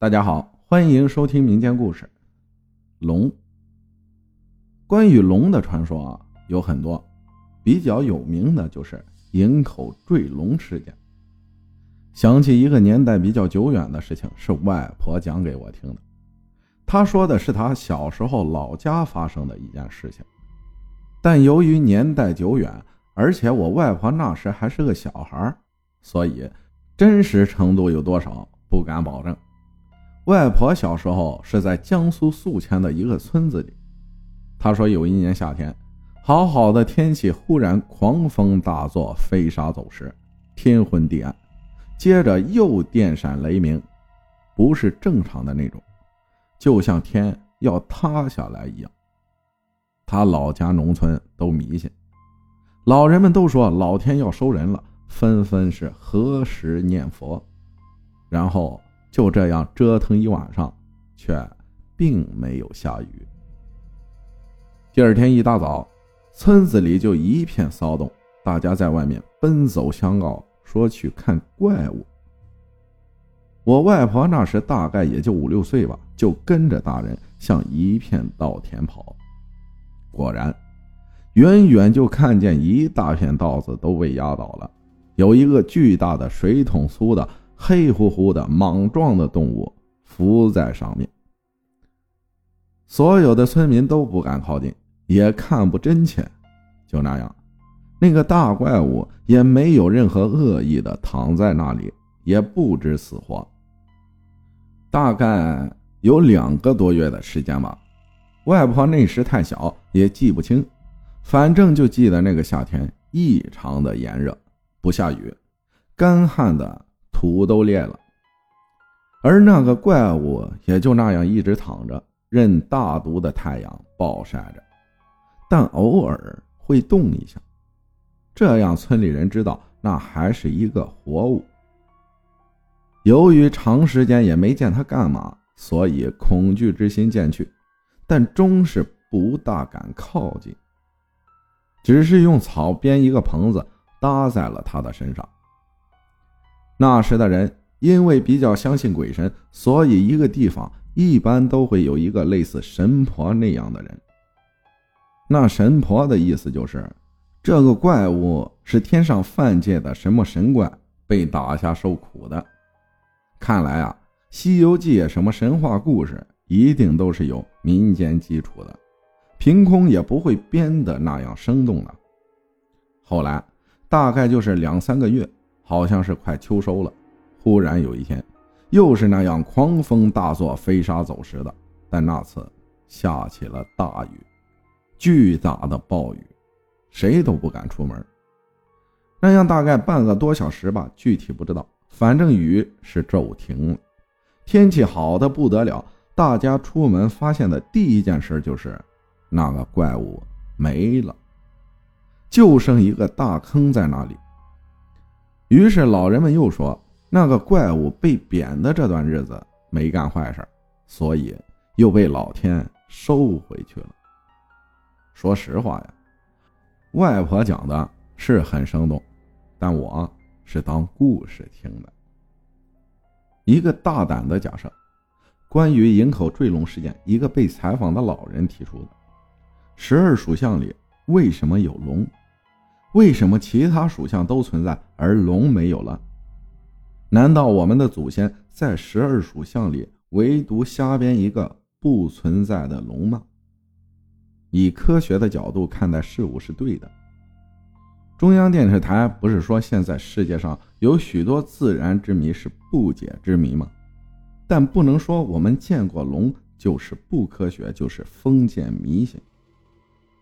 大家好，欢迎收听民间故事。龙，关于龙的传说啊有很多，比较有名的就是营口坠龙事件。想起一个年代比较久远的事情，是外婆讲给我听的。她说的是她小时候老家发生的一件事情，但由于年代久远，而且我外婆那时还是个小孩，所以真实程度有多少不敢保证。外婆小时候是在江苏宿迁的一个村子里。她说，有一年夏天，好好的天气忽然狂风大作，飞沙走石，天昏地暗，接着又电闪雷鸣，不是正常的那种，就像天要塌下来一样。他老家农村都迷信，老人们都说老天要收人了，纷纷是合十念佛，然后。就这样折腾一晚上，却并没有下雨。第二天一大早，村子里就一片骚动，大家在外面奔走相告，说去看怪物。我外婆那时大概也就五六岁吧，就跟着大人向一片稻田跑。果然，远远就看见一大片稻子都被压倒了，有一个巨大的水桶粗的。黑乎乎的莽撞的动物浮在上面，所有的村民都不敢靠近，也看不真切。就那样，那个大怪物也没有任何恶意的躺在那里，也不知死活。大概有两个多月的时间吧，外婆那时太小，也记不清，反正就记得那个夏天异常的炎热，不下雨，干旱的。土都裂了，而那个怪物也就那样一直躺着，任大毒的太阳暴晒着，但偶尔会动一下，这样村里人知道那还是一个活物。由于长时间也没见他干嘛，所以恐惧之心渐去，但终是不大敢靠近，只是用草编一个棚子搭在了他的身上。那时的人因为比较相信鬼神，所以一个地方一般都会有一个类似神婆那样的人。那神婆的意思就是，这个怪物是天上犯界的什么神怪，被打下受苦的。看来啊，《西游记》什么神话故事一定都是有民间基础的，凭空也不会编的那样生动的。后来大概就是两三个月。好像是快秋收了，忽然有一天，又是那样狂风大作、飞沙走石的，但那次下起了大雨，巨大的暴雨，谁都不敢出门。那样大概半个多小时吧，具体不知道，反正雨是骤停了，天气好的不得了。大家出门发现的第一件事就是，那个怪物没了，就剩一个大坑在那里。于是老人们又说，那个怪物被贬的这段日子没干坏事，所以又被老天收回去了。说实话呀，外婆讲的是很生动，但我是当故事听的。一个大胆的假设，关于营口坠龙事件，一个被采访的老人提出的：十二属相里为什么有龙？为什么其他属相都存在，而龙没有了？难道我们的祖先在十二属相里唯独瞎编一个不存在的龙吗？以科学的角度看待事物是对的。中央电视台不是说现在世界上有许多自然之谜是不解之谜吗？但不能说我们见过龙就是不科学，就是封建迷信。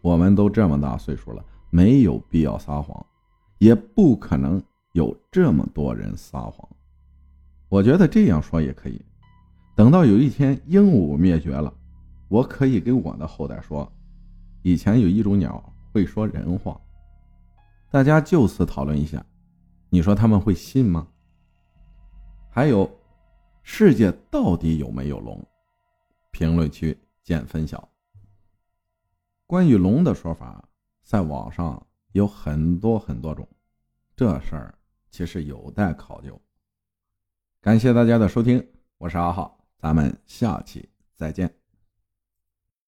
我们都这么大岁数了。没有必要撒谎，也不可能有这么多人撒谎。我觉得这样说也可以。等到有一天鹦鹉灭绝了，我可以跟我的后代说，以前有一种鸟会说人话。大家就此讨论一下，你说他们会信吗？还有，世界到底有没有龙？评论区见分晓。关于龙的说法。在网上有很多很多种，这事儿其实有待考究。感谢大家的收听，我是阿浩，咱们下期再见。